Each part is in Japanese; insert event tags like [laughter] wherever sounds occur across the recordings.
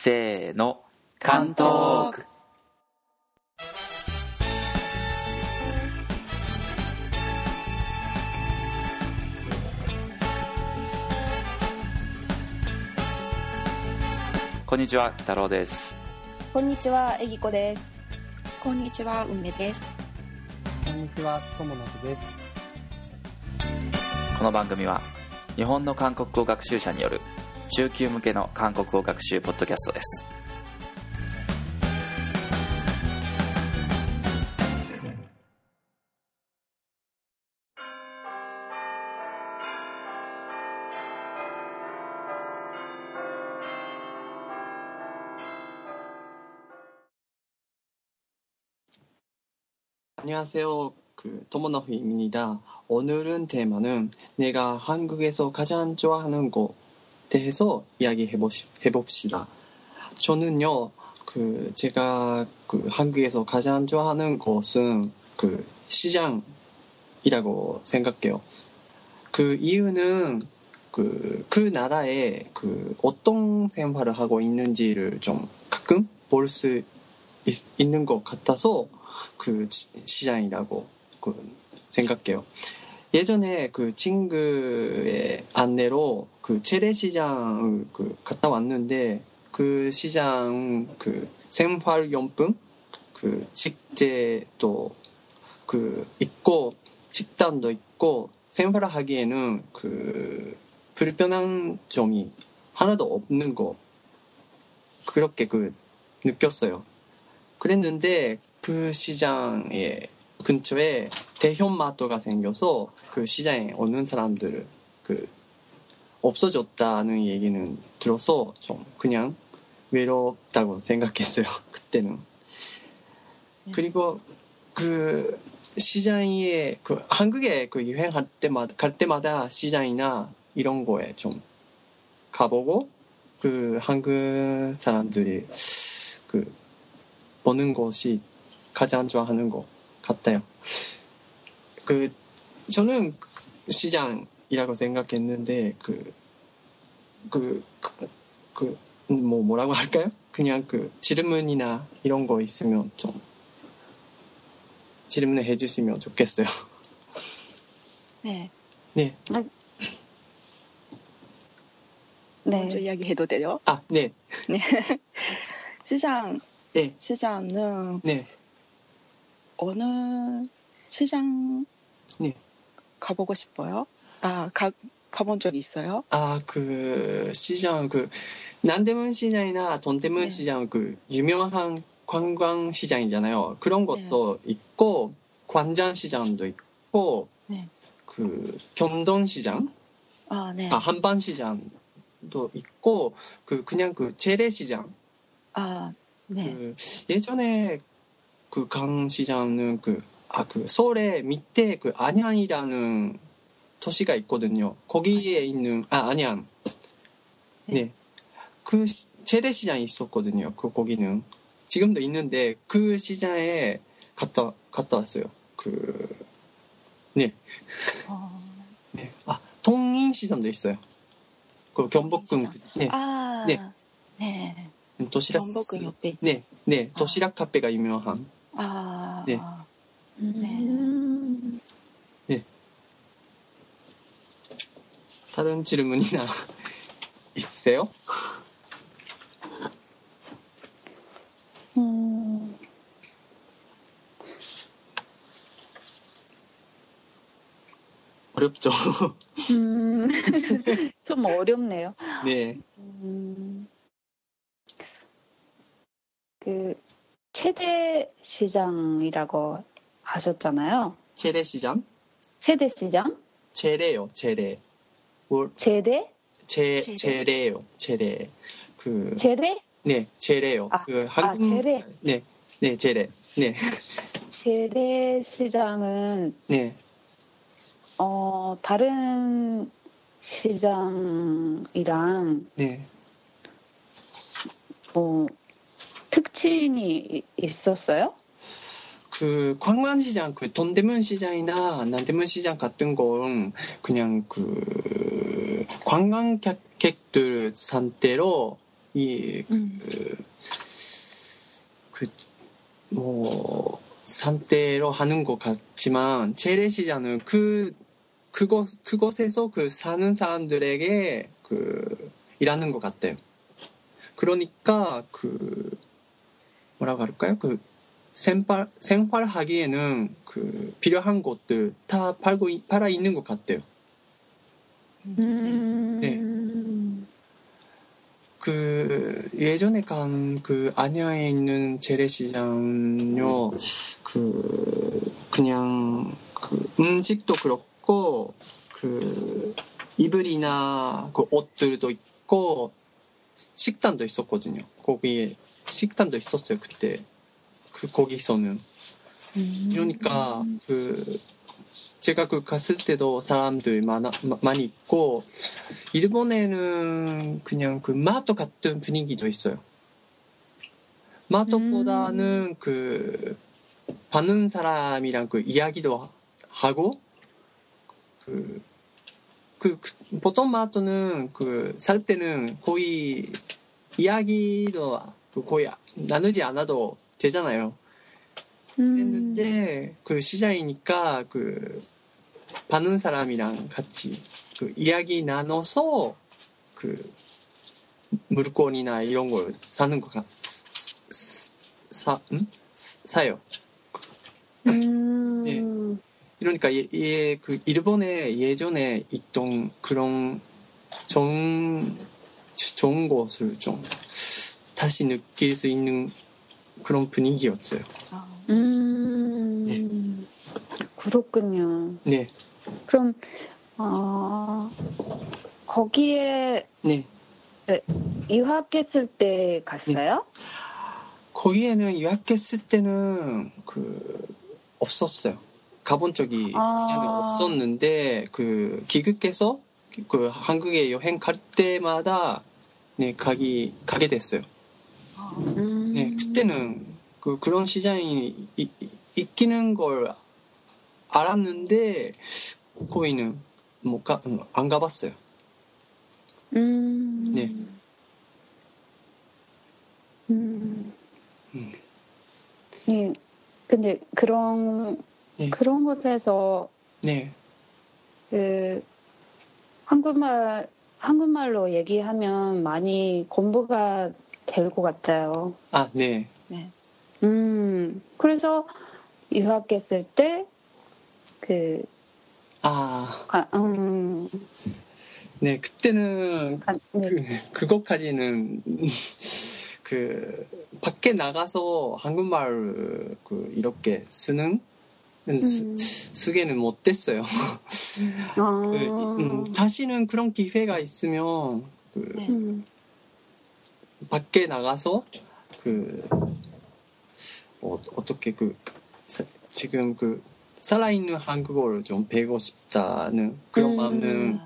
せーの関東区こんにちは太郎ですこんにちは、えぎこです。こんにちは、梅です。こんにちは、ともなくです。この番組は日本の韓国語学習者による中級向けの韓国語学習ポッドキャストです안녕하세요. 그 토모노프입니다. 오늘은 테마는 내가 한국에서 가장 좋아하는 곳에 대해서 이야기해 봅시다. 저는요, 그 제가 그 한국에서 가장 좋아하는 곳은 그 시장이라고 생각해요. 그 이유는 그, 그 나라에 그 어떤 생활을 하고 있는지를 좀 가끔 볼 수 있는 것 같아서 그 시- 시장이라고 그 생각해요. 예전에 그 친구의 안내로 그 재래시장을 그 갔다 왔는데 그 시장 그 생활용품 그 식재도 그 있고 식단도 있고 생활하기에는 그 불편한 점이 하나도 없는 거 그렇게 그 느꼈어요. 그랬는데 그 시장의 근처에 대형 마트가 생겨서 그 시장에 오는 사람들을 그 없어졌다는 얘기는 들어서 좀 그냥 외롭다고 생각했어요. [laughs] 그때는. 그리고 그 시장에 그 한국에 그 유행할 때마다 갈 때마다 시장이나 이런 거에 좀 가보고 그 한국 사람들이 그 보는 것이 가장 좋아하는 것 같아요. 그 저는 시장 이라고 생각했는데 그그 그 뭐 뭐라고 할까요? 그냥 그 질문이나 이런 거 있으면 좀 질문을 해주시면 좋겠어요. 네. 네. 네. 먼저 이야기해도 돼요? 아, 네, 네. 시장, 네, 시장은 네, 어느 시장 네. 가보고 싶어요? 아, 가, 가본 적 있어요? 아, 그 시장 그 남대문 시장이나 동대문 네. 시장 그 유명한 관광 시장이잖아요. 그런 것도 있고 관장 시장도 있고 네. 그 경동 시장, 아, 네. 아 한반 시장도 있고 그 그냥 그 재래 시장. 아, 네. 그 예전에 그 강 시장은 그 아 그 서울에 밑에 그 안양이라는 도시가 있거든요. 거기에 있는 아 안양. 네. 그 시- 재래시장이 있었거든요. 그 거기는 지금도 있는데 그 시장에 갔다 갔다 왔어요. 그 네. 어, [laughs] 네. 아 통인시장도 있어요. 그 경복궁. 네. 아, 네. 네. 도시락 경복궁 옆에. 네. 네. 도시락 카페가 유명한 아, 네. 네. 다른 질문이나 [laughs] 있으세요? 음, 어렵죠. 음, [laughs] 좀 어렵네요. 네. 음, 그, 최대 시장이라고 하셨잖아요. 재래시장? 최대 시장? 재래요, 재래. 뭘, 재대? 재, 재래. 재래요, 재래. 그, 재래? 네, 재래요. 아, 그, 아, 재래. 네, 네, 재래. 네, 재래 시장은, 네. 어, 다른 시장이랑, 네. 뭐, 특징이 이- 있었어요? 그 관광시장, 그 동대문 시장이나 남대문 시장 같은 건 그냥 그 관광객들 상태로 이, 음. 그, 그, 뭐, 산대로 하는 것 같지만, 재래시장은 그, 그곳, 그곳에서 그 사는 사람들에게 그, 일하는 것 같아요. 그러니까, 그, 뭐라고 할까요? 그, 생활, 생활하기에는 그, 필요한 것들 다 팔고, 있- 팔아 있는 것 같아요. 음. 네. 그 예전에 간 그 안양에 있는 재래시장요 그 그냥 그 음식도 그렇고 그 이불이나 그 옷들도 있고 식단도 있었거든요. 거기에 식단도 있었어요 그때 그 거기서는 그러니까 그 제가 그 갔을 때도 사람들 많아, 마- 많이 있고 일본에는 그냥 그 마트 같은 분위기도 있어요. 마트보다는 그 받는 사람이랑 그 이야기도 하고 그, 그, 그 보통 마트는 그 살 때는 거의 이야기도 그 거의 나누지 않아도 되잖아요. 음. 했는데 그 시장이니까 그 받는 사람이랑 같이 그 이야기 나눠서 그 물건이나 이런 걸 사는 거 같, 사, 음? 사요. 음. 예. 얘, 얘, 그 일본에 예전에 있던 그런 좋은 좋은 것을 좀 다시 느낄 수 있는 그런 분위기였어요. 음. 네. 그렇군요. 네, 그럼 어, 거기에 네. 유학했을 때 갔어요? 거기에는 유학했을 때는 그 없었어요. 가본 적이 아. 없었는데 그 기극해서 그 한국에 여행 갈 때마다 네 가기 가게 됐어요. 음. 네 그때는 그 그런 시장이 이- 이- 있기는 걸 알았는데 거기는 뭐안 가봤어요. 음. 네. 음. 음. 예. 근데 그런 네. 그런 곳에서 네, 그 한국말 한국말로 얘기하면 많이 공부가 될 것 같아요. 아 네, 음. 그래서 유학했을 때 그 아 음, 네 그때는 가- 네. 그, 그것까지는 [laughs] 그 밖에 나가서 한국말 그 이렇게 쓰는 쓰, 음. 쓰 게는 못됐어요. 아. [laughs] 그, 음, 다시는 그런 기회가 있으면 그 음. 밖에 나가서 그 어, 어떻게 그 사- 지금 그 살아있는 한국어를 좀 배우고 싶다는 그런 음. 마음은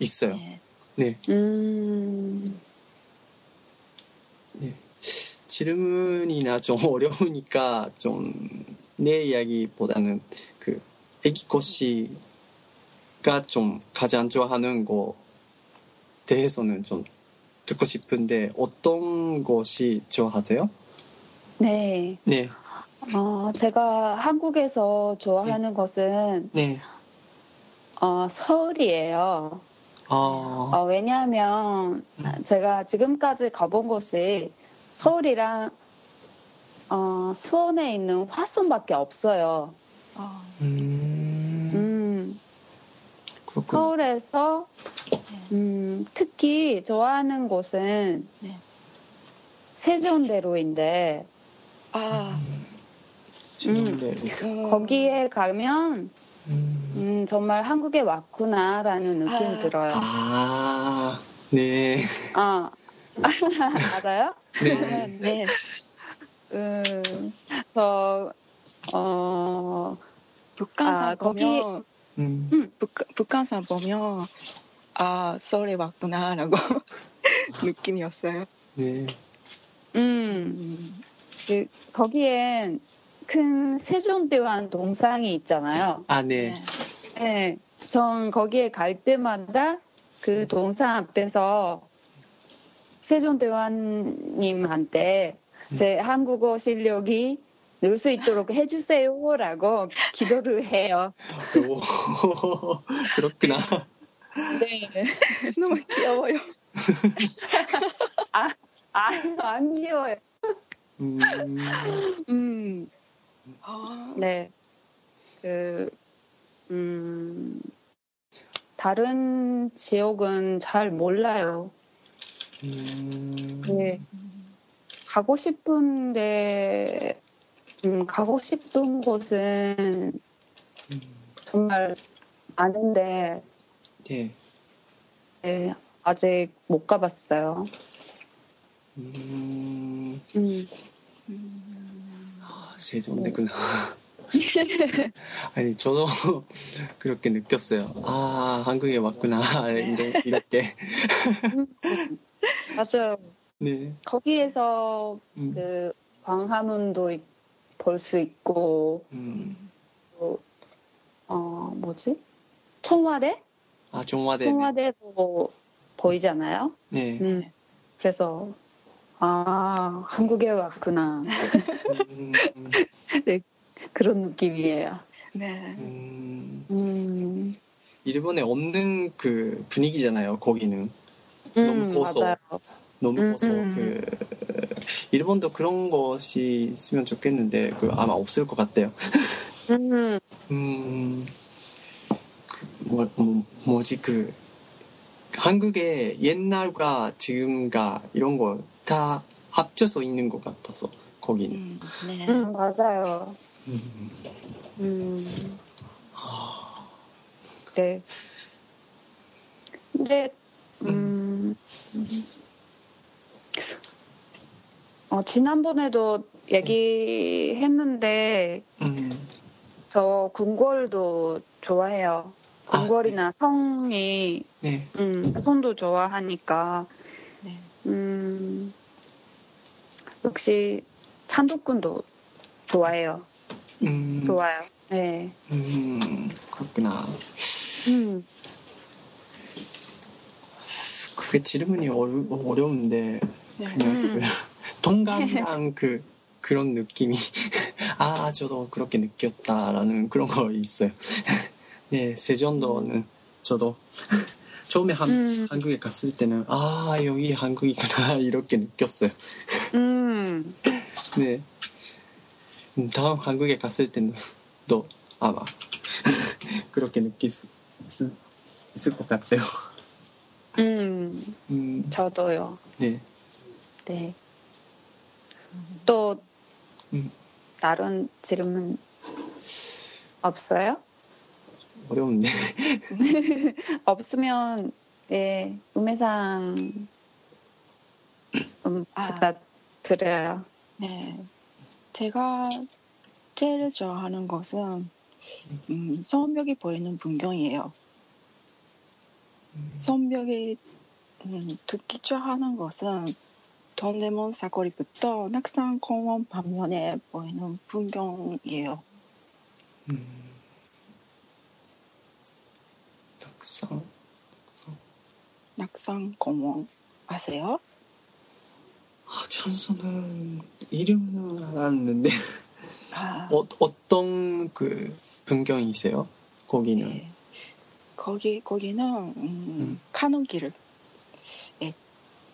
있어요. 네. 음. 질문이나 좀 [laughs] 어려우니까 좀 내 이야기보다는 그 애기코 씨가 좀 가장 좋아하는 거 대해서는 좀 듣고 싶은데 어떤 것이 좋아하세요? 네. 네, 어, 제가 한국에서 좋아하는 것은 네, 어, 서울이에요. 아, 어, 왜냐하면 제가 지금까지 가본 곳이 서울이랑 어, 수원에 있는 화성밖에 없어요. 아, 음, 음. 서울에서 음, 특히 좋아하는 곳은 네. 세종대로인데 아, 네, 음, 거기에 가면 음, 음, 정말 한국에 왔구나라는 느낌이 아. 들어요. 아, 네, 아, [laughs] 맞아요? 네, [laughs] 네. 음, 저, 어, 북한산 아, 거기- 보면 음, 북, 북한산 보면 아 서울에 왔구나라고 [laughs] 느낌이었어요. 네, 음, 음, 그, 거기엔 큰 세종대왕 동상이 있잖아요. 아, 네, 네, 전 거기에 갈 때마다 그 동상 앞에서 세종대왕님한테 제 한국어 실력이 늘 수 있도록 해주세요라고 기도를 해요. 오, [laughs] 그렇구나. 네. 너무 귀여워요. [laughs] 아, 안 귀여워요. 음, 음, 아, 네. 그, 음, 다른 지역은 잘 몰라요. 음, 네. 가고 싶은데, 음, 가고 싶은 곳은 정말 많은데, 네. 네, 아직 못 가봤어요. 음, 음, 아, 세종대구나. 아니, 저도 [laughs] 그렇게 느꼈어요. 아, 한국에 왔구나. 이렇게. 이렇게. 맞아요. 네. 거기에서 음, 그 광화문도 볼 수 있고, 음. 또, 어, 뭐지? 청와대? 아, 종화대. 청와대도 보이잖아요. 네. 음, 그래서, 아, 한국에 왔구나. 음, 그런 느낌이에요. 네. 음, 음, 일본에 없는 그 분위기잖아요, 거기는. 음, 너무 고소. 맞아요. 너무 음, 커서 음. 그 일본도 그런 것이 있으면 좋겠는데 그 아마 없을 것 같아요. 음, 음, 그 뭐, 뭐 뭐지 그 한국의 옛날과 지금과 이런 거 다 합쳐서 있는 것 같아서 거기는. 음, 네. 음, 맞아요. 음. 음, 네. 근데, 음, 어, 지난번에도 얘기했는데, 음. 저 궁궐도 좋아해요. 아, 궁궐이나 성이, 네. 음, 손도 좋아하니까, 네. 음, 역시 찬도꾼도 좋아해요. 음. 좋아요. 네. 음. 그렇구나. 음, 그게 질문이 어려, 어려운데 네. 그냥 그 [laughs] 동감이랑 그 그런 느낌이 [laughs] 아 저도 그렇게 느꼈다라는 그런 거 있어요. [laughs] 네 세전도는 저도 처음에 한, 음. 한국에 갔을 때는 아 여기 한국이구나 이렇게 느꼈어요. 음, 네 음, 다음 한국에 갔을 때는 또 아마 [laughs] 그렇게 느낄 수 있, 있을 것 같아요. 음, 음, 저도요. 네. 네. 또 음. 다른 질문 없어요? 어려운데. [laughs] 없으면 네 음해상 음, 아. 부탁 드려요. 네. 제가 제일 좋아하는 것은 음, 성벽이 보이는 풍경이에요. 성벽이 음, 특히 좋아하는 것은 동대문 사거리부터 낙산 공원 반면에 보이는 풍경이에요. 음. 닭상. 낙산 공원 아세요? 아, 찬소는 이름은 알았는데 아, 어, 어떤 그 풍경이세요? 거기는. 네. 거기 거기는 음, 음. 길을 예,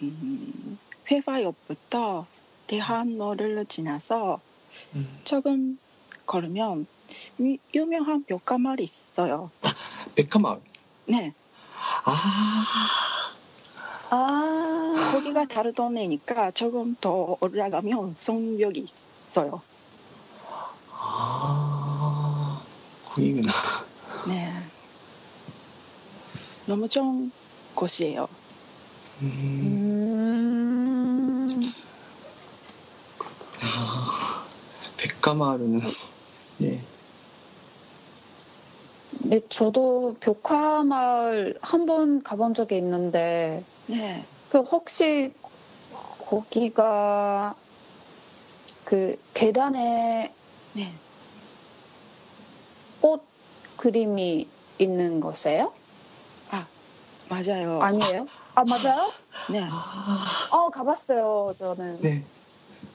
음, 회화역부터 대한로를 지나서 음. 조금 걸으면 유, 유명한 벽가마을이 있어요. 백화마을. 네, 아, 아, 거기가 다른 동네니까 조금 더 올라가면 성벽이 있어요. 아, 거기구나. 네, 너무 좋은 곳이에요. 음, 음, 백화마을은 네. 네, 저도 벽화마을 한 번 가본 적이 있는데 네, 그 혹시 거기가 그 계단에 네, 꽃 그림이 있는 것이에요? 맞아요. 아니에요? 아 맞아요? [laughs] 네. 어 가봤어요 저는. 네.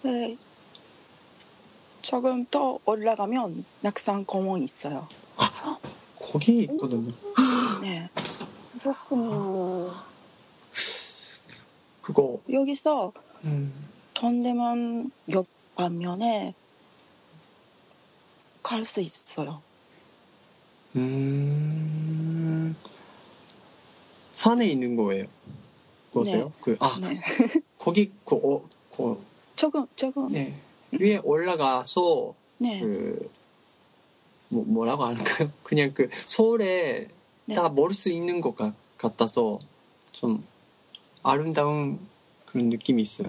네. 조금 더 올라가면 낙산 공원 있어요. [gasps] 거기 있거든요. 네. 그렇군요. 그거 여기서 음. 동대문 옆 반면에 갈 수 있어요. 음. 산에 있는 거예요. 그거세요? 네. 그, 아, 네. [laughs] 거기, 그, 어, 그, 조금 조금 네. 위에 올라가서, 네. 그, 뭐, 뭐라고 하는가요? 그냥 그, 서울에 네. 다멀 수 있는 것 같, 같아서, 좀, 아름다운 그런 느낌이 있어요.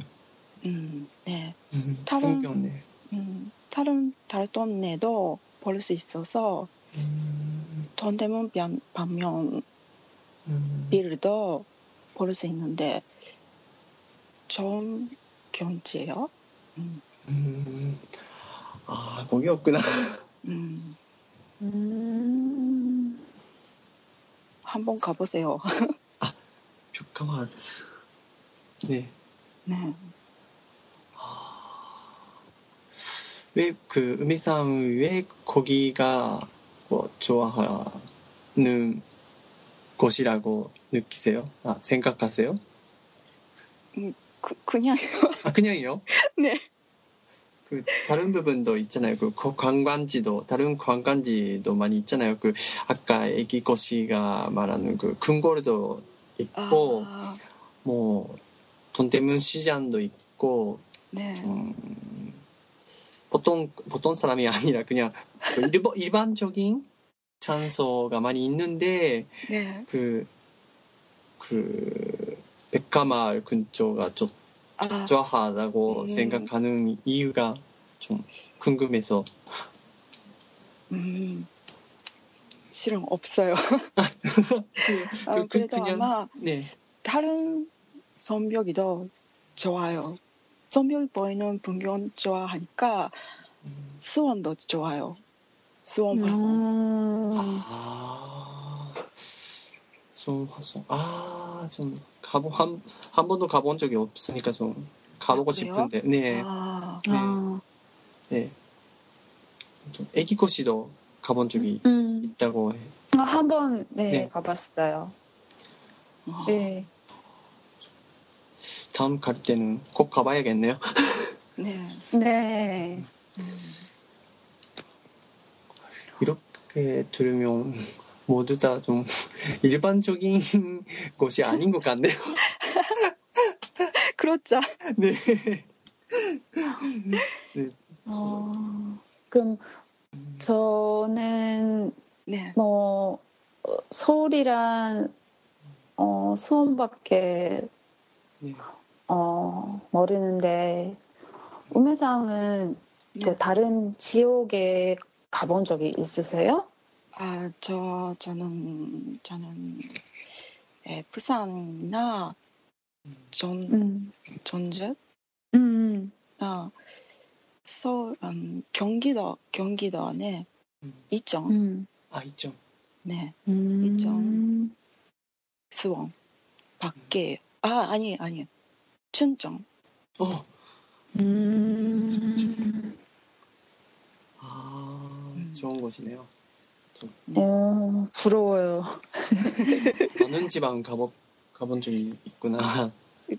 음, 네. 음, 다른- 풍경, 네. 음, 다른 다른 동네도 볼 수 있어서 음, 동대문 반- 반면 음, 빌도 볼 수 있는데 좋은 경치예요. 음, 음, 아, 거기였구나. 음, 음. 한번 가보세요. [laughs] 뷰카마을. 네. 네. 왜그 음이상 왜 거기가 뭐 좋아하는 곳이라고 느끼세요? 아 생각하세요? 그, 그냥 아 그냥요? [laughs] 네. 그 다른 부분도 있잖아요. 그 거- 관광지도 다른 관광지도 많이 있잖아요. 그 아까 애기 고씨가 말하는 그 궁궐도 있고 아, 뭐 돈대문 시장도 있고 네. 음, 보통 보통 사람이 아니라 그냥 그 일반, [laughs] 일반적인 장소가 많이 있는데 네. 그, 그 백화마을 근처가 좀 아, 좋아하다고 음. 생각하는 이유가 좀 궁금해서 음, 실은 없어요. [laughs] 아, 그- 그- 그래도 그냥- 아마 네 다른 선벽이 더 좋아요. 선벽이 보이는 풍경 좋아하니까 수원도 좋아요. 수원 파선. 음. 아, 좀 화성 아 좀 가보 한, 한 번도 가본 적이 없으니까 좀 가보고 아? 싶은데 네 아, 네. 아. 네. 좀 애기 코시도 가본 적이 음. 있다고 해. 아, 한번 네, 네. 가봤어요. 아, 네. 다음 갈 때는 꼭 가봐야겠네요. [laughs] 네. 네. 이렇게 들으면 모두 다 좀 [laughs] 일반적인 곳이 아닌 것 같네요. [laughs] 그렇죠. 네. 어, 그럼 저는 네. 뭐 어, 서울이란 어, 수원밖에 네. 어, 모르는데 우매상은 네. 그 다른 지역에 가본 적이 있으세요? 아, 저, 저는, 저는, 예, 부산이나 전, 음. 전주? 음. 아, 서울, 음, 경기도, 경기도 안에 음. 있죠. 음. 아 있죠. 네. 음. 있죠. 수원. 밖에, 아, 아니, 아니. 춘정. 어. 음. 아 음. 좋은 곳이네요. 어, 부러워요. [laughs] 많은 지방 가보 가본 적이 있구나.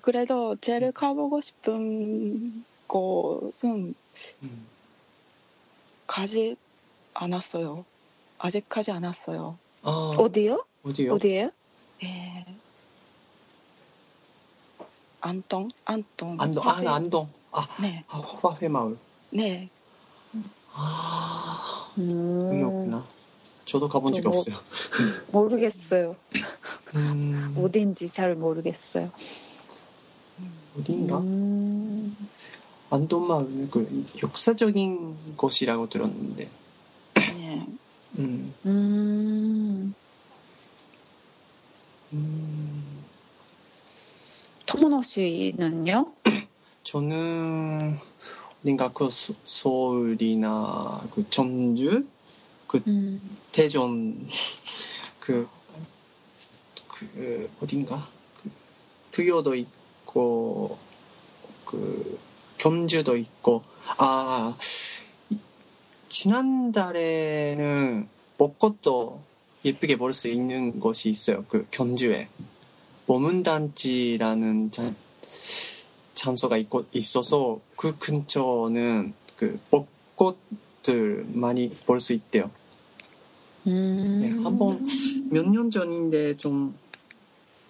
그래도 제일 가보고 싶은 곳은 음. 가지 않았어요. 아직 가지 않았어요. 아 어디요? 어디요? 어디예요? 예. 안동? 안동. 안동. 아 안동 아, 네. 아 화훼 마을. 네. 아 음. 여기였구나. 저도 가본 적이 뭐- 없어요. 모르겠어요. 음, 어딘지 잘 모르겠어요. 어디인가? 음. 안동 마을은 그 역사적인 곳이라고 들었는데. 네. 음, 음. 음, 토모노 씨는요? 저는 어딘가 그 서, 서울이나 그 전주, 그 음. 대전 [laughs] 그, 그 어딘가 그 투교도 있고 그 경주도 있고 아 지난달에는 벚꽃도 예쁘게 볼 수 있는 곳이 있어요. 그 경주에 모문단지라는 자- 장소가 있고 있어서 그 근처는 그 벚꽃들 많이 볼 수 있대요. 음. 네, 한번 몇 년 전인데 좀,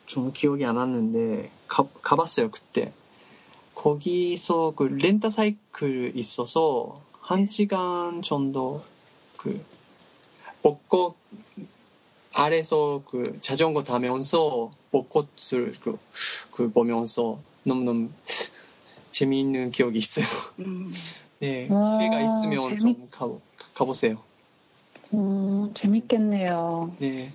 좀 기억이 안 났는데, 가, 가봤어요, 그때. 거기서 그 렌터 사이클 있어서, 한 시간 정도, 그, 벚꽃 아래서 그 자전거 타면서 벚꽃을 그, 그 보면서 너무너무 재미있는 기억이 있어요. 음, 네, 와, 기회가 있으면 재밌- 좀 가, 가보세요. 음, 재밌겠네요. 네.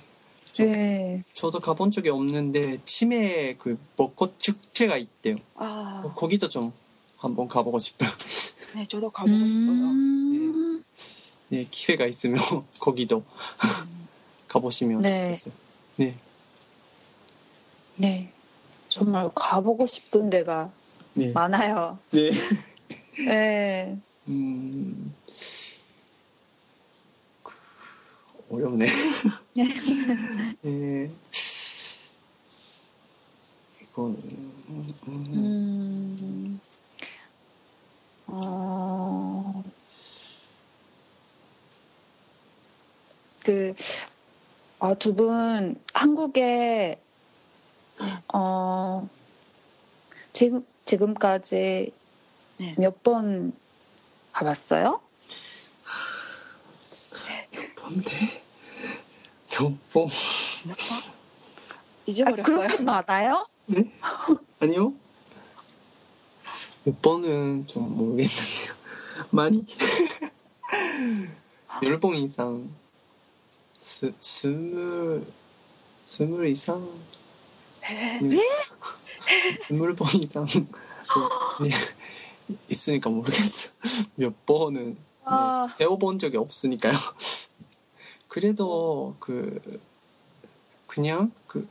네. 저도 가본 적이 없는데 치매 그 벚꽃 축제가 있대요. 아, 거기도 좀 한번 가보고 싶어요. [laughs] 네, 저도 가보고 싶어요. 음. 네, 기회가 있으면 [laughs] 거기도 [laughs] 가보시면 네. 좋겠어요. 네, 네. 정말 가보고 싶은 데가 네, 많아요. 네. 네. 음, 그, 어렵네. 네. [laughs] 네. 이건 음, 음, 음. 어. 그, 아, 두 분, 한국에, 어, 지금, 지금까지 네. 몇번 가봤어요? 뭔데? 몇 번? 몇 번? 아, 잊어버렸어요. 그렇게 많아요? 네? 아니요. 몇 번은 좀 모르겠는데요. 많이? [laughs] 열번 이상. 스, 스물, 스물 이상? 네. [laughs] 스물 번 이상. 네. 있으니까 모르겠어요. 몇 번은. 네, 아. 세워본 적이 없으니까요. 그래도 그 그냥 그,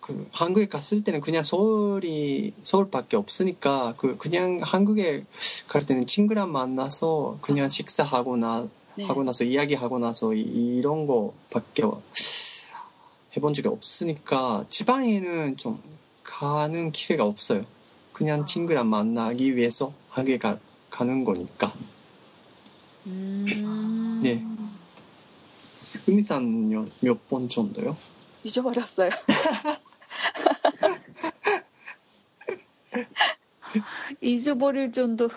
그 한국에 갔을 때는 그냥 서울이 서울밖에 없으니까 그 그냥 한국에 갈 때는 친구랑 만나서 그냥 식사하고 나 네. 하고 나서 이야기하고 나서 이, 이런 거밖에 해본 적이 없으니까 지방에는 좀 가는 기회가 없어요. 그냥 친구랑 만나기 위해서 한국에 가, 가는 거니까. 음. 네. 의미사는요 몇번 정도요? 잊어버렸어요. [laughs] 잊어버릴 정도.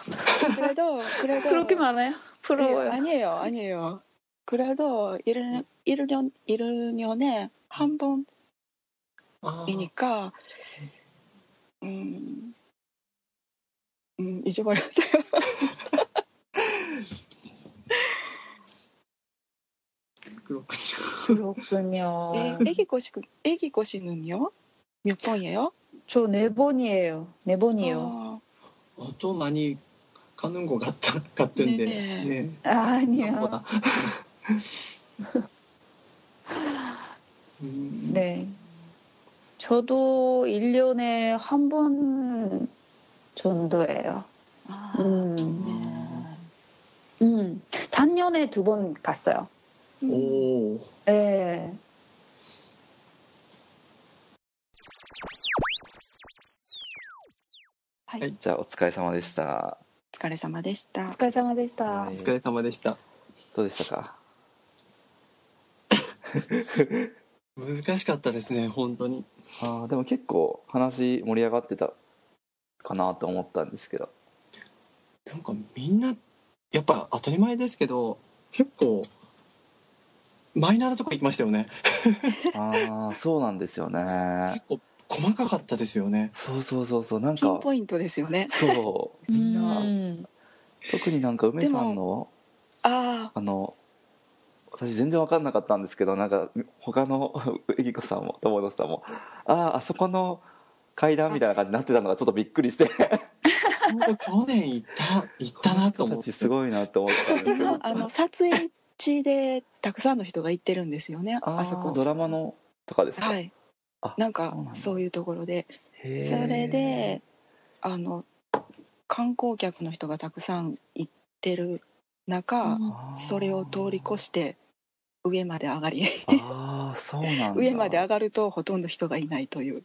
그래도 그래도 그렇게 많아요? 부러워요. 예, 아니에요, 아니에요. 그래도 1년 1년 1년에 한 아, 번이니까 음, 음 잊어버렸어요. [laughs] 그렇군요. 그렇군요. 애, [laughs] 애기 꼬시 애기 꼬시는요? 몇 번이에요? 저 네 번이에요. 네 번이요. 어, 어, 좀 많이 가는 것 같다, 같던데. 네. 네. 아니요. [laughs] 음, 네. 저도 1년에 한 번 정도예요. 아, 음. 네. 음. 작년에 두 번 갔어요. 오, 네. はい、じゃあお疲れ様でしたお疲れ様でしたお。疲れ様でした。はいお疲れ様でした。どうでしたか？[laughs] 難しかったですね、本当に。あーでも結構話盛り上がってたかなと思ったんですけどなんかみんな、やっぱ当たり前ですけど、結構、マイナーなとこ行きましたよね。ああそうなんですよね結構細かかったですよね。そうそうそうそうなんかピンポイントですよね。そうみんなうん特になんか梅さんのああの私全然分かんなかったんですけどなんか他のえぎこさんも友野さんもあああそこの階段みたいな感じになってたのがちょっとびっくりして去年行った、行ったなと思って。すごいなと思ったんですけどあ、あの撮影地でたくさんの人が行ってるんですよね。ああそこ。ドラマのとかですか、はい。あなんかそういうところで。それであの観光客の人がたくさん行ってる中、それを通り越して上まで上がり。ああそうなんだ。[laughs] 上まで上がるとほとんど人がいないという。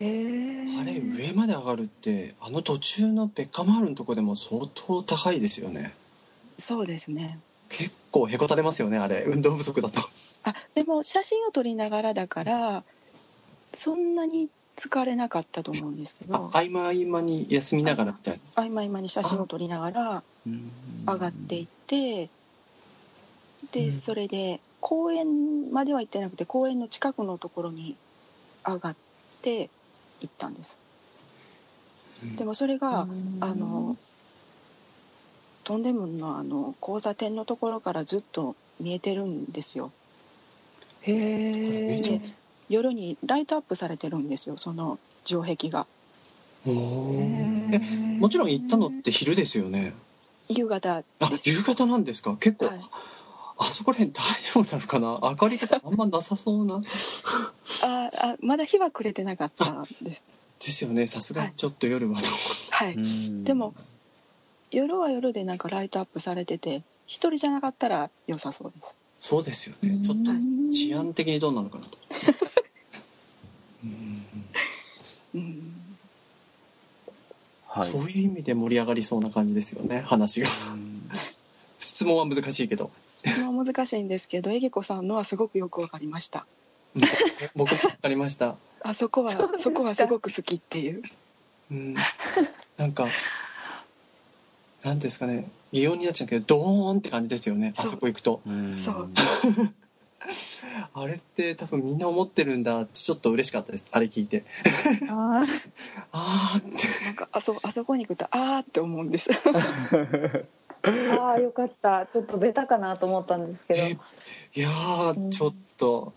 あれ上まで上がるってあの途中のベッカマールのとこでも相当高いですよね。そうですね結構へこたれますよねあれ。[laughs] 運動不足だと。あでも写真を撮りながらだからそんなに疲れなかったと思うんですけあど合間合間に休みながらみたいな。合間合間に写真を撮りながらうん。上がっていってでうん。それで公園までは行ってなくて公園の近くのところに上がって行ったんです。うん。でもそれがうん。あのトンデムンのあの交差点のところからずっと見えてるんですよ。へえ夜にライトアップされてるんですよその城壁が。えもちろん行ったのって昼ですよね。夕方。あ夕方なんですか？結構、はい。あそこら辺大丈夫なのかな？明かりとかあんまなさそうな。ああまだ日は暮れてなかったんです。[laughs] ですよね。さすがにちょっと夜はと、はい。うん。でも夜は夜でなんかライトアップされてて一人じゃなかったら良さそうです。そうですよね。ちょっと治安的にどうなのかなと。うん。うん。はい。そういう意味で盛り上がりそうな感じですよね話が。うん。質問は難しいけど。質問難しいんですけどえぎこさんのはすごくよくわかりました。うん。僕も分かりました。あそこはそこはすごく好きっていう。うん。なんかなんですかね擬音になっちゃうけどドーンって感じですよねあそう。そこ行くと。うん。そう。[laughs] あれって多分みんな思ってるんだってちょっと嬉しかったですあれ聞いて。あー。[laughs] あーって。なんかあそあそこに行くとあーって思うんです。[laughs] あーよかった。ちょっとベタかなと思ったんですけど。えいやーちょっと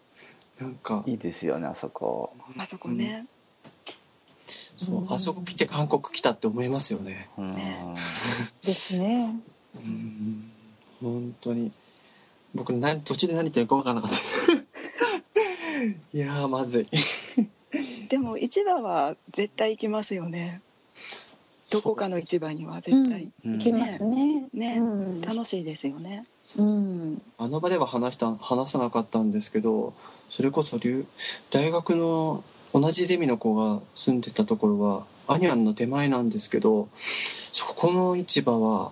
なんか。いいですよねあそこ。あそこね、そうあそこ来て韓国来たって思いますよね。うん。ねですね。うん。本当に。僕何途中で何言ってるか分からなかった。いやーまずい。でも市場は絶対行きますよね。どこかの市場には絶対、う。ん。行きますね。ね。うん。楽しいですよね。うん。あの場では話した話さなかったんですけどそれこそ留大学の同じゼミの子が住んでたところはアニャンの手前なんですけどそこの市場は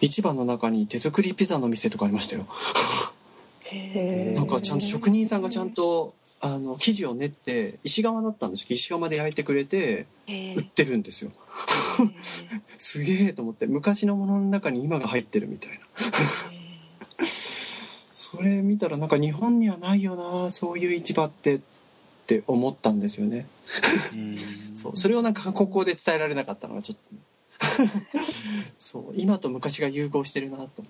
市場の中に手作りピザの店とかありましたよ。なんかちゃんと職人さんがちゃんとあの生地を練って石窯だったんですけど石窯で焼いてくれてえ売ってるんですよ。[laughs] すげえと思って昔のものの中に今が入ってるみたいな。それ見たらなんか日本にはないよなそういう市場って。って思ったんですよね。そう。それをなんかここで伝えられなかったのがちょっと。[laughs] そう。今と昔が融合してるなと思って。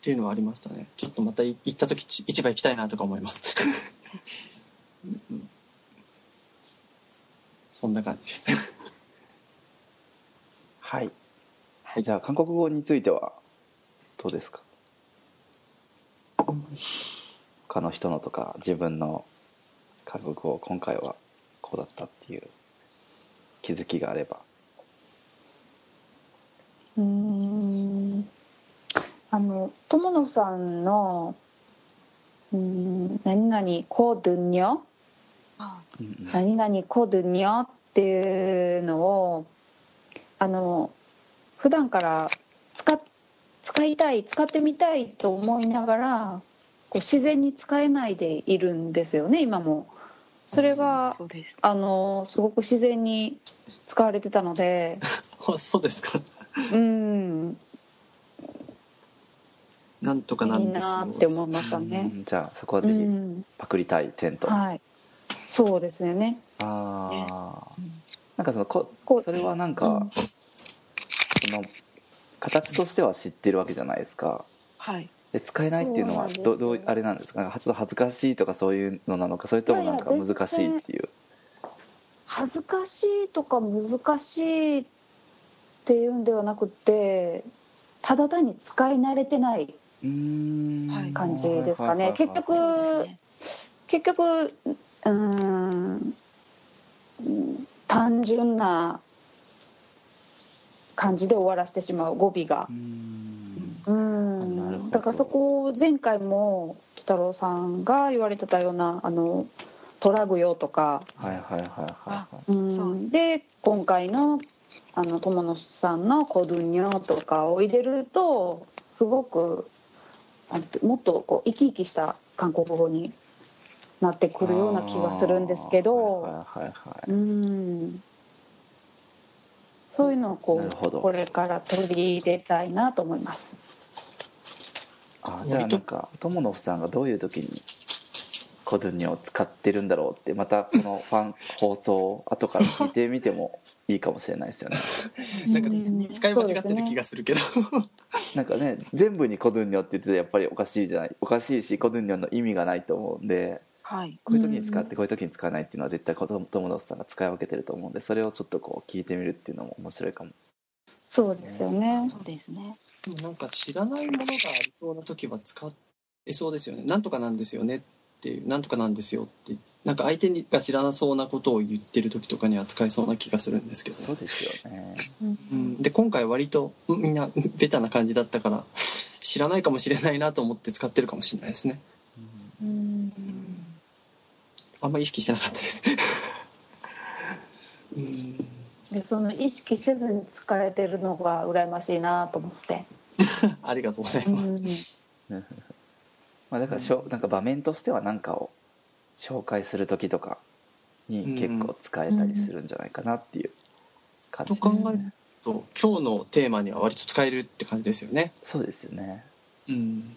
っていうのはありましたね。ちょっとまたい行った時ち市場行きたいなとか思います。うん。そんな感じです。はい、じゃあ韓国語についてはどうですか？他の人のとか自分の韓国語今回はこうだったっていう気づきがあれば。うーん。あの友野さんの「うーん何々コードゥニョあ何々コードゥニョ」っていうのをあの普段から使いたい使ってみたいと思いながらこう自然に使えないでいるんですよね今も。それがそうですあのすごく自然に使われてたので。[laughs] あそうですか。うん。なんとかないんですなって思いましたね。うん。じゃあそこはうぜひん、パクりたい点と、はい、そうですよね。ああなんかそのここうそれはなんか、うん。その形としては知ってるわけじゃないですか。はい。で使えないっていうのはそうどどうあれなんですか？ちょっと恥ずかしいとかそういうのなのかそれともなんか難しいっていう。恥ずかしいとか難しいっていうんではなくてただ単に使い慣れてない感じですかね。結局結局うん単純な感じで終わらせてしまう語尾が。うーん。だからそこを前回も鬼太郎さんが言われてたようなあのトラグよとか、はいはいはいはいで今回のあの友野さんの「コドゥニョ」とかを入れるとすごくあもっとこう生き生きした韓国語になってくるような気がするんですけど。はいはいはいはい。うんそういうのをこうこれから取り入れたいなと思います。あじゃあなんか友野さんがどういう時にコドゥニを使ってるんだろうってまたこのファン放送を後から聞いてみてもいいかもしれないですよね。[laughs] なんかうん使い間違ってる気がするけど。なんかね全部にコドゥニョって言ってたらやっぱりおかしいじゃないおかしいしコドゥニョの意味がないと思うんではい。こういう時に使ってこういう時に使わないっていうのは絶対子供友野さんが使い分けてると思うんでそれをちょっとこう聞いてみるっていうのも面白いかも。そうですよね。そうですね。でもなんか知らないものがありそうな時は使えそうですよね。なんとかなんですよねっていうなんとかなんですよってなんか相手が知らなそうなことを言ってる時とかには使えそうな気がするんですけど、そうですよね。うん、で今回割とうんみんなベタな感じだったから知らないかもしれないなと思って使ってるかもしれないですね。うんあんま意識してなかったです。[laughs] うその意識せずに使えてるのが羨ましいなと思って。[laughs] ありがとうございます、まあ、だからしょなんか場面としては何かを紹介する時とかに結構使えたりするんじゃないかなっていう感じとです、考えると今日のテーマには割と使えるって感じですよね。そうですよね。うん。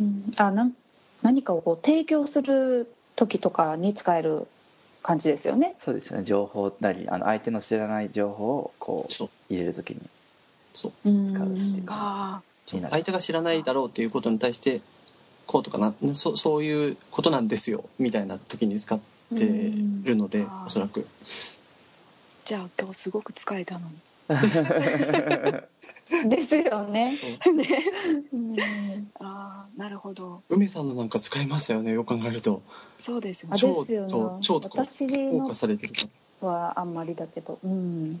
うん。あなん何かをこう提供する時とかに使える感じですよね。そうですよね。情報なりあの相手の知らない情報をこう入れる時に使うっていうかあそう。になる。相手が知らないだろうっていうことに対してこうとかなそそういうことなんですよみたいな時に使ってるのでうんおそらく。ーじゃあ今日すごく使えたのに [laughs] ですよね。ね。うん。ああなるほど。梅さんのなんか使いましたよねよく考えると。そうですよあね。超そ。超とか私効の果されてるかはあんまりだけど、うん、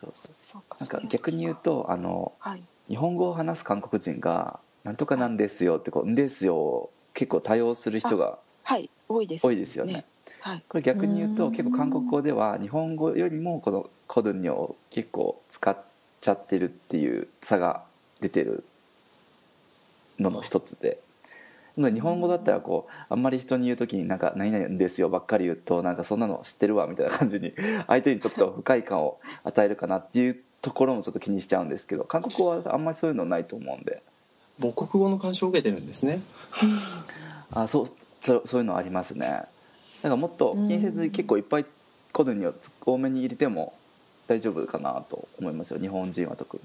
そうそう。そうか。なんか逆に言うとあのはい。日本語を話す韓国人が「なんとかなんですよ」ってこう「んですよ」を結構多用する人がはい。多いです多いですよねはい。これ逆に言うとうん。結構韓国語では日本語よりもこのコドゥニョを結構使っちゃってるっていう差が出てるのの一つで。なので日本語だったらこうあんまり人に言う時になんか「何々ですよ」ばっかり言うとなんかそんなの知ってるわみたいな感じに [laughs] 相手にちょっと不快感を与えるかなっていうところもちょっと気にしちゃうんですけど韓国語はあんまりそういうのないと思うんで。母国語の干渉を受けてるんですね。[laughs] あそうそうそういうのありますねだからもっと気にせず結構いっぱいコドゥニを多めに入れても大丈夫かなと思いますよ。日本人は特に。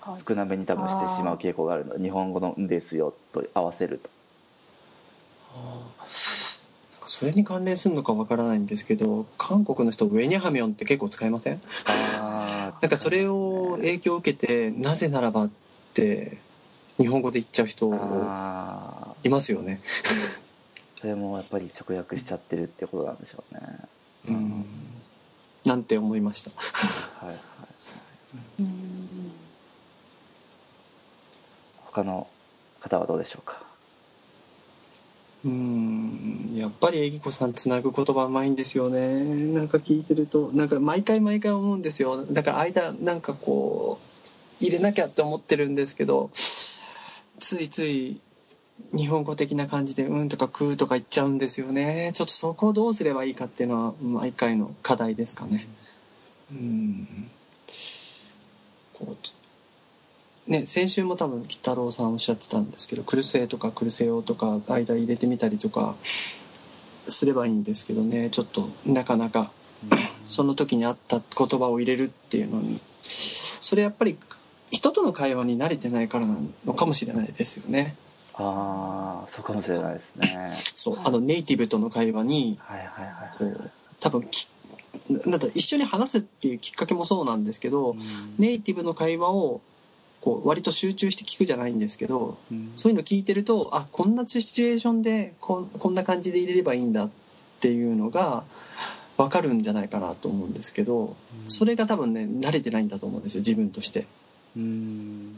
はい。少なめに多分してしまう傾向があるので日本語の「んですよ」と合わせると。なんかそれに関連するのかわからないんですけど韓国の人ウェニャハミョンって結構使いません？あなんかそれを影響を受けてなぜならばって日本語で言っちゃう人あいますよね。ーそれもやっぱり直訳しちゃってるってことなんでしょうね。うん。なんて思いました。はいはいうん他の方はどうでしょうか？うん。やっぱりえぎこさんつなぐ言葉うまいんですよね。なんか聞いてるとなんか毎回毎回思うんですよ。だから間なんかこう入れなきゃって思ってるんですけどついつい日本語的な感じで「うん」とか「くー」とか言っちゃうんですよね。ちょっとそこをどうすればいいかっていうのは毎回の課題ですかね。うん。こうね、先週も多分吉太郎さんおっしゃってたんですけど「クルセ」とか「クルセオ」とか間入れてみたりとかすればいいんですけどね。ちょっとなかなかその時に合った言葉を入れるっていうのに。それやっぱり人との会話に慣れてないからなのかもしれないですよね。ああそうかもしれないですね。そうあのネイティブとの会話にはいはいはい多分きなんだ一緒に話すっていうきっかけもそうなんですけど、うん。ネイティブの会話をこう割と集中して聞くじゃないんですけどうん。そういうの聞いてるとあこんなシチュエーションでこんこんな感じで入れればいいんだっていうのが分かるんじゃないかなと思うんですけどそれが多分ね慣れてないんだと思うんですよ自分として。うん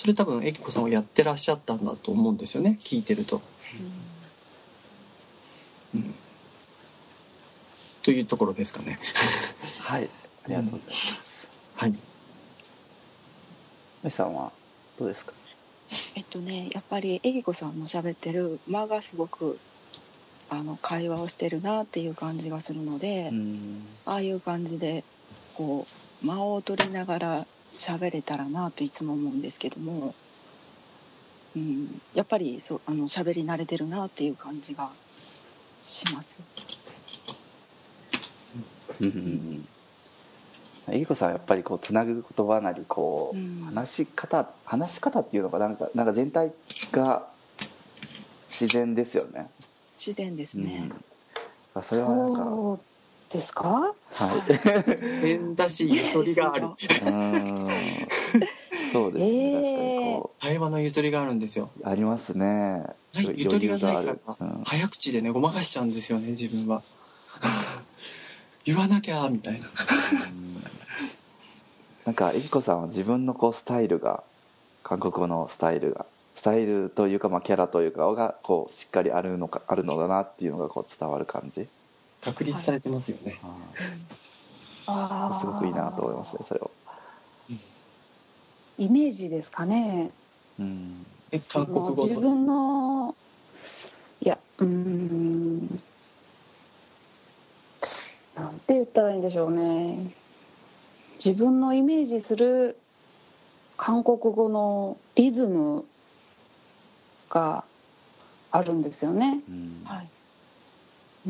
それ多分えきこさんはやってらっしゃったんだと思うんですよね。聞いてると。というところですかね。はい。ありがとうございます。はい。メイさんはどうですか？えっとねやっぱりえぎこさんの喋ってる間がすごくあの会話をしてるなっていう感じがするので、うん。ああいう感じでこう間を取りながら喋れたらなといつも思うんですけども、うん、やっぱりそうあの喋り慣れてるなっていう感じがします。うんえぎこさんはやっぱりこうつなぐ言葉なりこう、うん話し方話し方っていうのがなんかなんか全体が自然ですよね。自然ですね。うん、それはなんかですか？はい。変だしゆとりがあるそうですね、えー確かにこ会話のゆとりがあるんですよ。うありますね。ゆとりがないから早口でねごまかしちゃうんですよね自分は。[laughs] 言わなきゃみたいな。うんなんかえぎこさんは自分のこうスタイルが韓国語のスタイルがスタイルというかまあキャラというかがこうしっかりあるのかあるのだなっていうのがこう伝わる感じ。確立されてますよね。[laughs] あー。すごくいいなと思いますねそれを。イメージですかね。うん。え韓国語と自分のいやうーん。なんて言ったらいいんでしょうね。自分のイメージする韓国語のリズムがあるんですよね。うん。はい。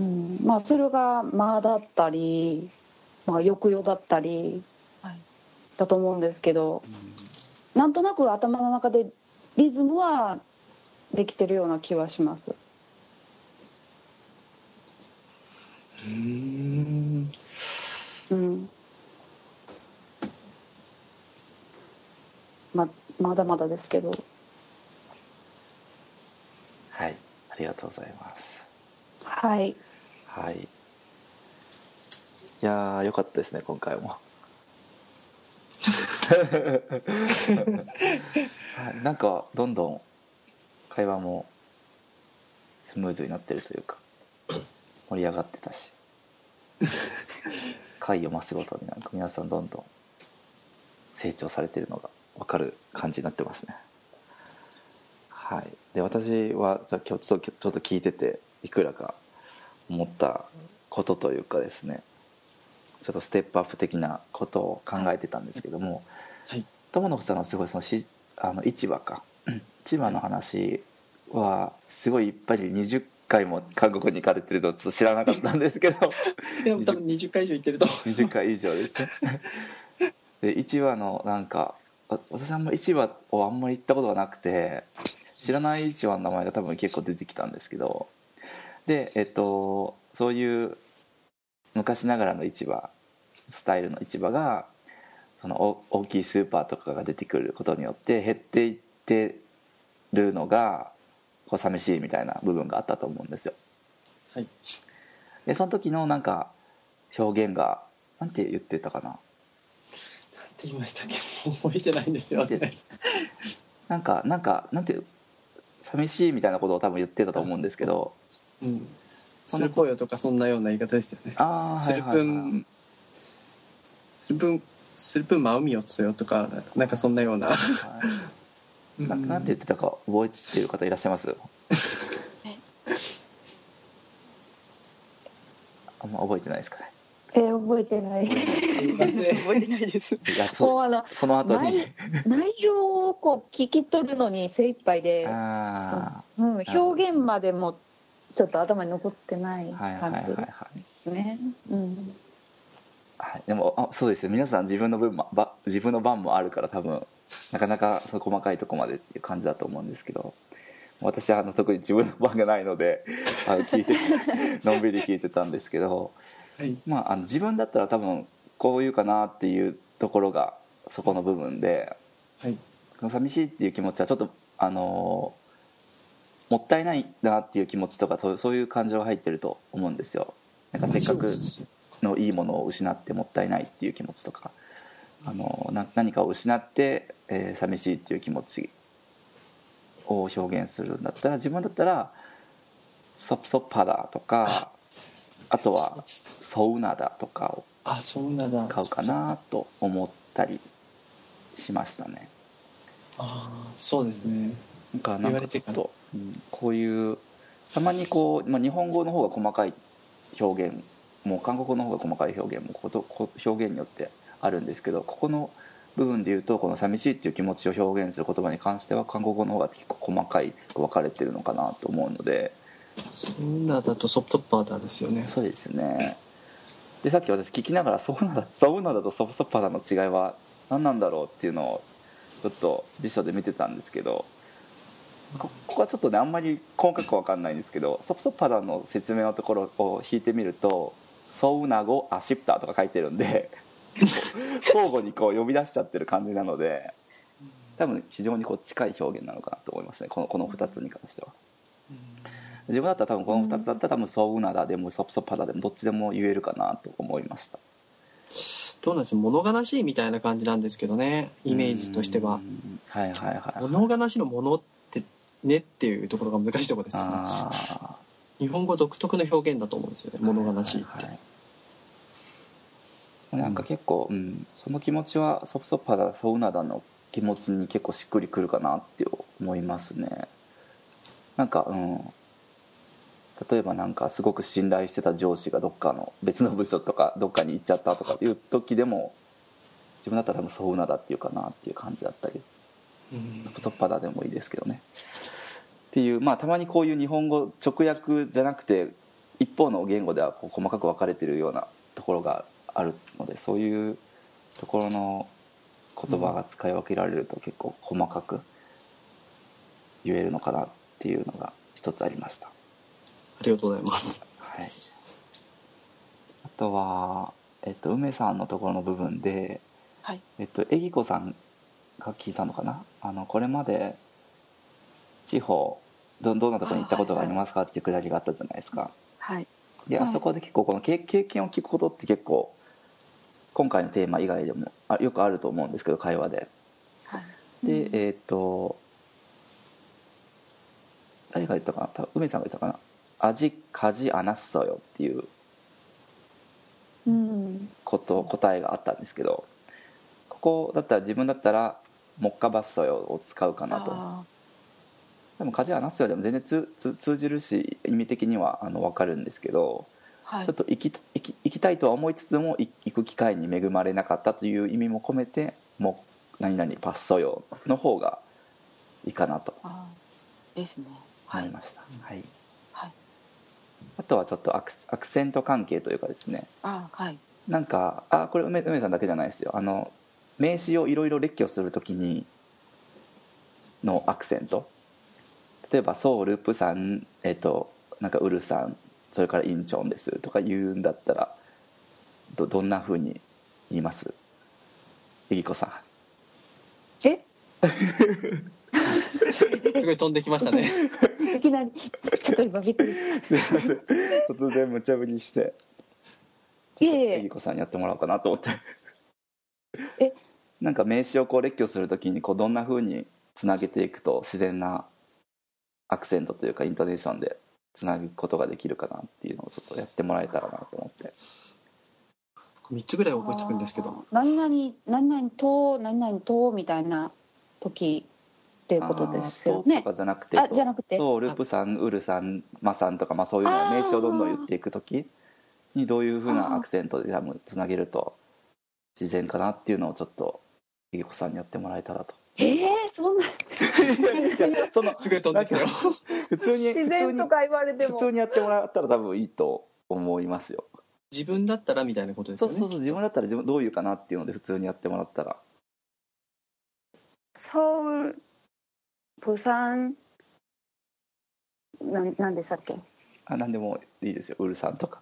うん、まあそれが間だったり、まあ、抑揚だったりはいだと思うんですけど、なんとなく頭の中でリズムはできてるような気はします。うーん。うん。ままだまだですけど、はいありがとうございます。はい。はい。いやーよかったですね今回も。はい、なんかどんどん会話もスムーズになってるというか盛り上がってたし回を増すごとになんか皆さんどんどん成長されてるのが分かる感じになってますね。はい、で私はじゃ今日ちょっと聞いてていくらか思ったことというかですねちょっとステップアップ的なことを考えてたんですけども、はい。友野さんのすごいそのしあの市場か市場の話はすごいいっぱい20回も韓国に行かれてるのをちょっと知らなかったんですけど [laughs] でも多分20回以上言ってると。20回以上ですねで市場のなんかあ私あんま市場をあんまり行ったことがなくて知らない市場の名前が多分結構出てきたんですけどでえっとそういう昔ながらの市場スタイルの市場がそのお大きいスーパーとかが出てくることによって減っていってるのがこう寂しいみたいな部分があったと思うんですよはい。でその時のなんか表現がなんて言ってたかな？なんて言いましたっけ？覚えてないんですよね。なんかなんかなんて寂しいみたいなことを多分言ってたと思うんですけどうん。スルポヨとかそんなような言い方ですよね。ああスルプン、スルプン、スルプンマウミヨツよとか、なんかそんなような。ななんて言ってたか覚えてる方いらっしゃいます？[laughs] あんま覚えてないですかねえー覚えてない。覚えてないです。いやそあのその後に内内容をこう聞き取るのに精一杯で、あうん、表現までもちょっと頭に残ってないあはいはいはい感じではいすね。うん。はい、でもあそうですよ皆さん自分の分もば自分の番もあるから多分なかなかその細かいとこまでっていう感じだと思うんですけど私はあの特に自分の番がないのであの聞いて [laughs] のんびり聞いてたんですけど、はい。まあ、あの自分だったら多分こういうかなっていうところがそこの部分ではいこの寂しいっていう気持ちはちょっとあのもったいないなっていう気持ちとかそうそういう感情が入ってると思うんですよ。なんかせっかくのいいものを失ってもったいないっていう気持ちとか。あのな何かを失って、えー寂しいっていう気持ちを表現するんだったら自分だったら「ソプソパダ」とかあとは「ソウナダ」とかを使うかなと思ったりしましたね。ああそうですね。なんかなんかちょっと、うんこういうたまにこう、まあ、日本語の方が細かい表現もう韓国語の方が細かい表現もことこ表現によってあるんですけどここの部分で言うとこの寂しいっていう気持ちを表現する言葉に関しては韓国語の方が結構細かい分かれてるのかなと思うので。そんなだとソフトパーダーですよね。そうですね。でさっき私聞きながらソウナダソウナダとソフソパダの違いは何なんだろうっていうのをちょっと辞書で見てたんですけどこここはちょっとねあんまり細かく分かんないんですけどソフソパダの説明のところを引いてみると「ソウナゴアシプタ」とか書いてるんで [laughs] 交互にこう呼び出しちゃってる感じなので多分非常にこう近い表現なのかなと思いますねこのこの2つに関しては。自分だったら多分この2つだったら多分ソウナダでもソプソパダでもどっちでも言えるかなと思いました。どうなんでしょう物悲しいみたいな感じなんですけどねイメージとしては。うんはいはいはい物悲しのものってねっていうところが難しいところですよね日本語独特の表現だと思うんですよね物悲しいって、はいはいなんか結構、うん、その気持ちはソプソパダソウナダの気持ちに結構しっくりくるかなって思いますね。なんかうん。例えばなんかすごく信頼してた上司がどっかの別の部署とかどっかに行っちゃったとかいう時でも自分だったら多分ソウナダっていうかなっていう感じだったり。うん。ソプソパダでもいいですけどねっていうまあたまにこういう日本語直訳じゃなくて一方の言語ではこう細かく分かれてるようなところがあるのでそういうところの言葉が使い分けられると結構細かく言えるのかなっていうのが一つありました、ありがとうございます。はい、あとは、えっと、梅さんのところの部分ではい。えっと、えぎこさんが聞いたのかな？あのこれまで地方どどんなところに行ったことがありますか？っていうくだりがあったじゃないですか。はい。はい。であそこで結構この経経験を聞くことって結構今回のテーマ以外でもあよくあると思うんですけど会話で。はい。でえっと誰が言ったかな？多分梅さんが言ったかな「味かじあなっそよ」っていううん。こと答えがあったんですけどここだったら自分だったら「もっかばっそよ」を使うかなと。あでも「梶はなすよ」でも全然通通通じるし意味的にはあの分かるんですけど、ーはい。ちょっと行き行き行きたいとは思いつつもい行く機会に恵まれなかったという意味も込めて「もう何々パッソよ」の方がいいかなとですね。はい。思いました、はい、はい。あとはちょっとアクアクセント関係というかですね。あーはい。なんかあこれ梅梅さんだけじゃないですよ。あの名詞をいろいろ列挙するときにのアクセント例えば「ソウルプさん」えっとなんか「ウルさん」それから「インチョンです」とか言うんだったらどどんなふうに言います？えぎこさん。え？[laughs] すごい飛んできましたね。いきなり。ちょっと今びっくりしたすいません突然無茶ぶりして [laughs] いえいえ。えぎこさんにやってもらおうかなと思って。え？[laughs] なんか名詞をこう列挙するときにこうどんなふうにつなげていくと自然なアクセントというかイントネーションでつなぐことができるかなっていうのをちょっとやってもらえたらなと思って。3つぐらい思いつくんですけど。何々何々と何々とみたいな時っていうことですよね。ととかじゃなくてあじゃなくて。そうループさんウルさんマさんとか、まあ、そういうのを名詞をどんどん言っていくときにどういうふうなアクセントで多分つなげると自然かなっていうのをちょっとえぎこさんにやってもらえたらとええそんないやそのすごい飛んできたよなんか普通に自然とか言われても普通にやってもらったら多分いいと思いますよ自分だったらみたいなことですよねそうそうそう自分だったら自分どういうかなっていうので普通にやってもらったらソウルプサンなんなんでしたっけあ何でもいいですよウルさんとか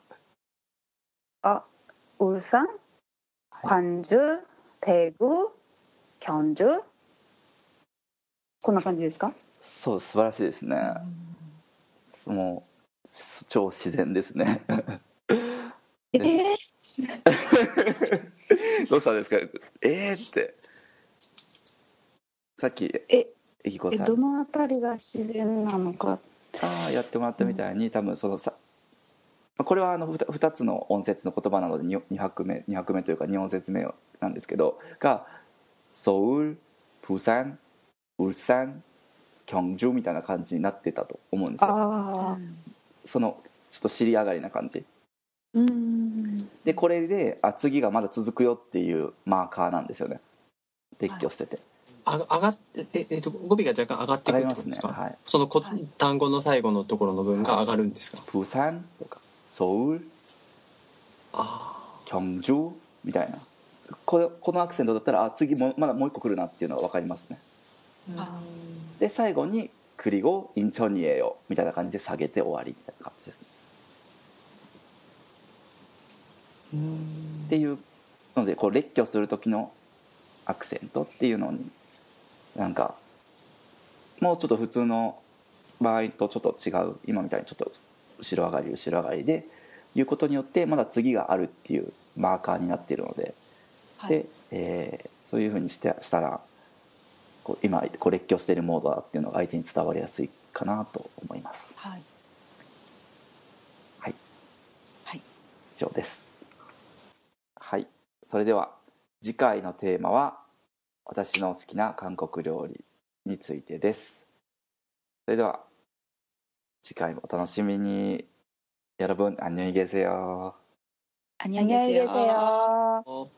あ울산, 네. 관주, 대구, キョンジュ こんな感じですか？そう素晴らしいですね。もう超自然ですね。えー、[laughs] どうしたんですか？えーって。さっきええどのあたりが自然なのか？ああやってもらったみたいに多分そのさまあこれはあの 2, つの音節の言葉なので 2, 拍目2拍目というか2音節目なんですけどがソウルプサンウルサンキョンジュみたいな感じになってたと思うんですよそのちょっと尻上がりな感じうんでこれであ次がまだ続くよっていうマーカーなんですよね列挙してて、あ上がってえ、えっと語尾が若干上がってくるってことですか上がりますねはいそのこ、はい単語の最後のところの分が上がるんですか、プサンとかソウルあキョンジュみたいなこれこのアクセントだったらあ次もまだもう一個来るなっていうのが分かりますねあで最後に「クリゴインチョニエよ」みたいな感じで下げて終わりみたいな感じですね。っていうのでこう列挙する時のアクセントっていうのになんかもうちょっと普通の場合とちょっと違う今みたいにちょっと後ろ上がり後ろ上がりでいうことによってまだ次があるっていうマーカーになっているので、はいで、えーそういうふうにしてしたら今こう列挙しているモードだっていうのが相手に伝わりやすいかなと思いますはいはいはい以上ですはいそれでは次回のテーマは私の好きな韓国料理についてですそれでは次回もお楽しみに여러분안녕히계세요 안녕히 안녕히 계세요. 어,